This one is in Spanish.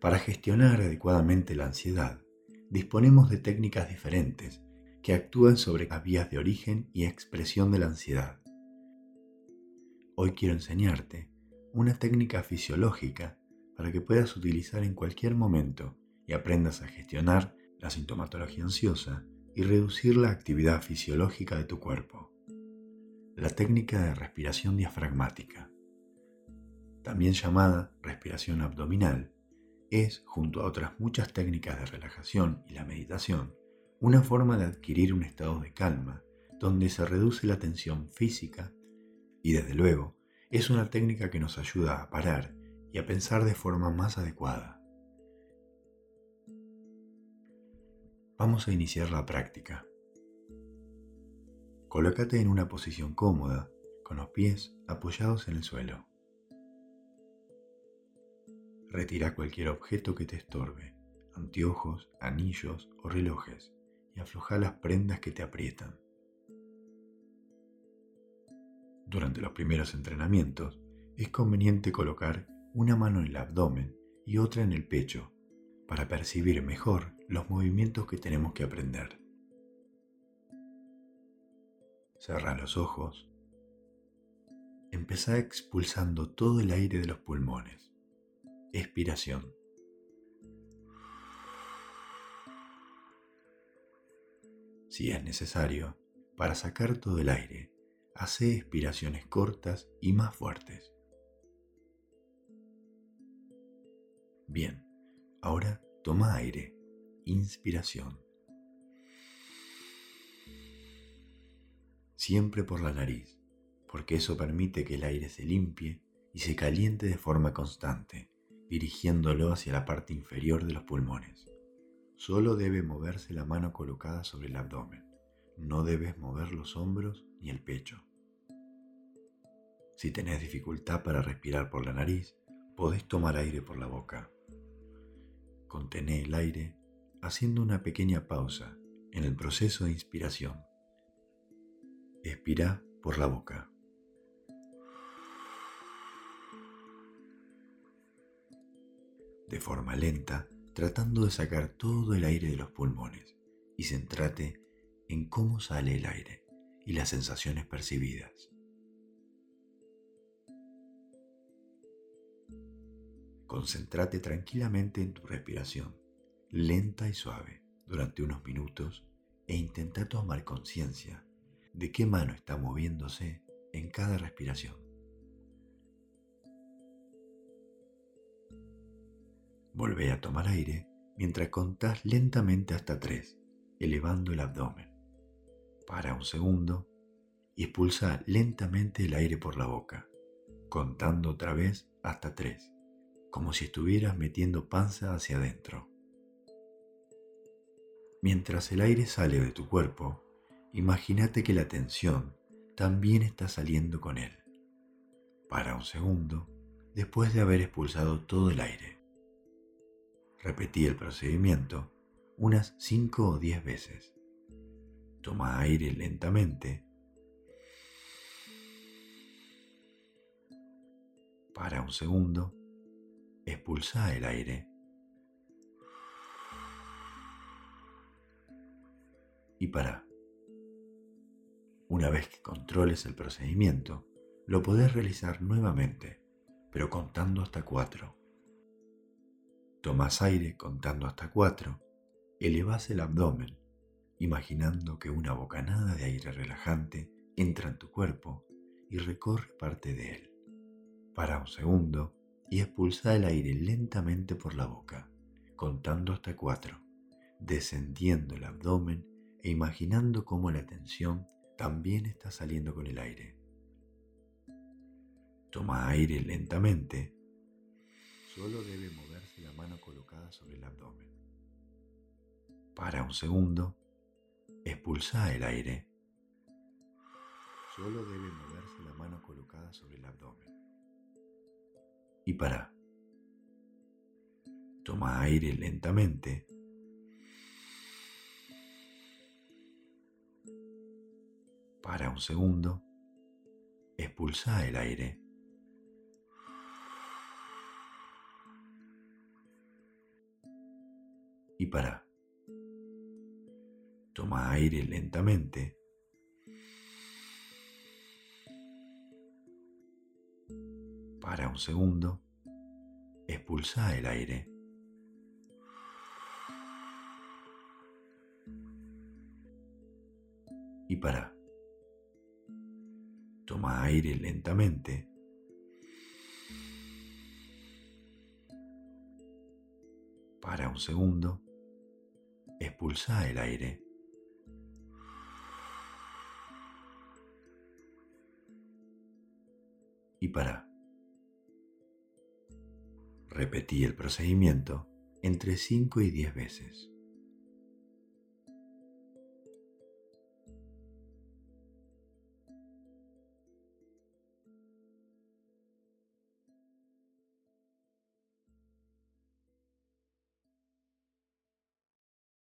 Para gestionar adecuadamente la ansiedad, disponemos de técnicas diferentes que actúan sobre las vías de origen y expresión de la ansiedad. Hoy quiero enseñarte una técnica fisiológica para que puedas utilizar en cualquier momento y aprendas a gestionar la sintomatología ansiosa y reducir la actividad fisiológica de tu cuerpo. La técnica de respiración diafragmática, también llamada respiración abdominal, es, junto a otras muchas técnicas de relajación y la meditación, una forma de adquirir un estado de calma donde se reduce la tensión física y desde luego es una técnica que nos ayuda a parar y a pensar de forma más adecuada. Vamos a iniciar la práctica. Colócate en una posición cómoda con los pies apoyados en el suelo. Retira cualquier objeto que te estorbe, anteojos, anillos o relojes, y afloja las prendas que te aprietan. Durante los primeros entrenamientos, es conveniente colocar una mano en el abdomen y otra en el pecho para percibir mejor los movimientos que tenemos que aprender. Cerra los ojos. Empezá expulsando todo el aire de los pulmones expiración. Si es necesario, para sacar todo el aire, hace expiraciones cortas y más fuertes. Bien, ahora toma aire, inspiración. Siempre por la nariz, porque eso permite que el aire se limpie y se caliente de forma constante dirigiéndolo hacia la parte inferior de los pulmones. Solo debe moverse la mano colocada sobre el abdomen. No debes mover los hombros ni el pecho. Si tenés dificultad para respirar por la nariz, podés tomar aire por la boca. Contené el aire haciendo una pequeña pausa en el proceso de inspiración. Expira por la boca. De forma lenta, tratando de sacar todo el aire de los pulmones y centrate en cómo sale el aire y las sensaciones percibidas. Concéntrate tranquilamente en tu respiración, lenta y suave, durante unos minutos e intenta tomar conciencia de qué mano está moviéndose en cada respiración. Volvé a tomar aire mientras contás lentamente hasta tres, elevando el abdomen. Para un segundo y expulsa lentamente el aire por la boca, contando otra vez hasta tres, como si estuvieras metiendo panza hacia adentro. Mientras el aire sale de tu cuerpo, imagínate que la tensión también está saliendo con él. Para un segundo, después de haber expulsado todo el aire. Repetí el procedimiento unas 5 o 10 veces. Toma aire lentamente. Para un segundo. Expulsa el aire. Y para. Una vez que controles el procedimiento, lo podés realizar nuevamente, pero contando hasta 4. Tomas aire contando hasta cuatro, elevas el abdomen, imaginando que una bocanada de aire relajante entra en tu cuerpo y recorre parte de él. Para un segundo y expulsa el aire lentamente por la boca, contando hasta cuatro, descendiendo el abdomen e imaginando cómo la tensión también está saliendo con el aire. Toma aire lentamente. Solo debe moverse la mano colocada sobre el abdomen. Para un segundo, expulsa el aire. Solo debe moverse la mano colocada sobre el abdomen. Y para. Toma aire lentamente. Para un segundo, expulsa el aire. Y para. Toma aire lentamente. Para un segundo. Expulsa el aire. Y para. Toma aire lentamente. Para un segundo. Expulsa el aire. Y para. Repetí el procedimiento entre 5 y 10 veces.